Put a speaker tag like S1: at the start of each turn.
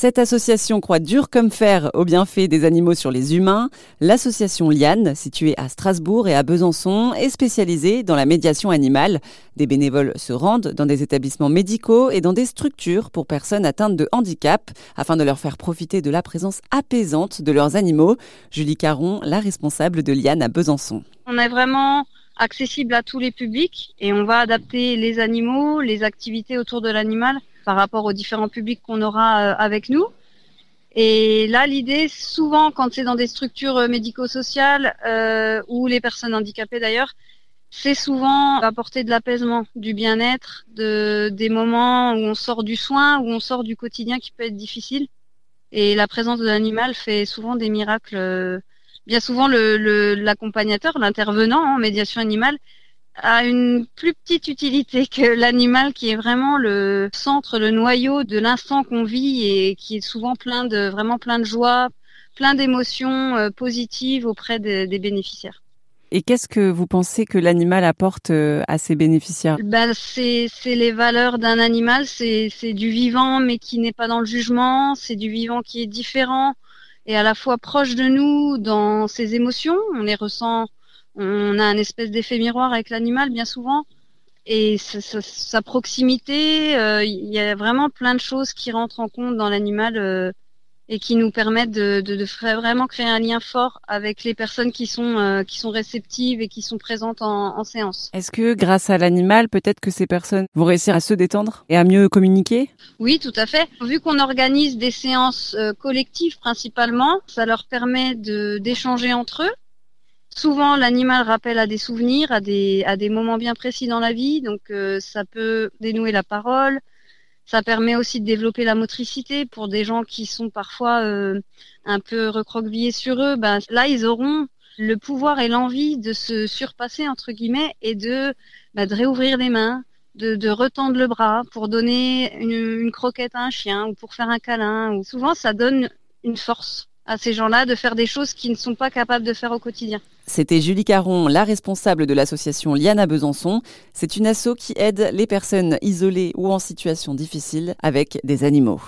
S1: Cette association croit dur comme fer aux bienfaits des animaux sur les humains. L'association Liane, située à Strasbourg et à Besançon, est spécialisée dans la médiation animale. Des bénévoles se rendent dans des établissements médicaux et dans des structures pour personnes atteintes de handicap afin de leur faire profiter de la présence apaisante de leurs animaux. Julie Caron, la responsable de Liane à Besançon.
S2: On est vraiment accessible à tous les publics et on va adapter les animaux, les activités autour de l'animal par rapport aux différents publics qu'on aura euh, avec nous. Et là, l'idée, souvent, quand c'est dans des structures euh, médico-sociales euh, ou les personnes handicapées d'ailleurs, c'est souvent apporter de l'apaisement, du bien-être, de, des moments où on sort du soin, où on sort du quotidien qui peut être difficile. Et la présence de l'animal fait souvent des miracles. Bien souvent, l'accompagnateur, l'intervenant en médiation animale, a une plus petite utilité que l'animal qui est vraiment le centre, le noyau de l'instant qu'on vit et qui est souvent plein de vraiment plein de joie, plein d'émotions euh, positives auprès des bénéficiaires.
S1: Et qu'est-ce que vous pensez que l'animal apporte euh, à ses bénéficiaires?
S2: Ben, c'est, c'est les valeurs d'un animal, c'est, c'est du vivant mais qui n'est pas dans le jugement, c'est du vivant qui est différent et à la fois proche de nous dans ses émotions, on les ressent on a un espèce d'effet miroir avec l'animal bien souvent. Et sa, proximité, euh, il y a vraiment plein de choses qui rentrent en compte dans l'animal euh, et qui nous permettent de, vraiment créer un lien fort avec les personnes qui sont euh, qui sont réceptives et qui sont présentes en, en séance.
S1: Est-ce que grâce à l'animal, peut-être que ces personnes vont réussir à se détendre et à mieux communiquer?
S2: Oui, tout à fait. Vu qu'on organise des séances collectives principalement, ça leur permet de d'échanger entre eux Souvent, l'animal rappelle à des souvenirs, à des, à des moments bien précis dans la vie, donc euh, ça peut dénouer la parole. Ça permet aussi de développer la motricité pour des gens qui sont parfois euh, un peu recroquevillés sur eux. Ben, là, ils auront le pouvoir et l'envie de se surpasser entre guillemets et de, ben, de réouvrir les mains, de, de, retendre le bras pour donner une, une, croquette à un chien ou pour faire un câlin. Ou souvent, ça donne une force à ces gens-là de faire des choses qu'ils ne sont pas capables de faire au quotidien.
S1: C'était Julie Caron, la responsable de l'association Liana Besançon. C'est une asso qui aide les personnes isolées ou en situation difficile avec des animaux.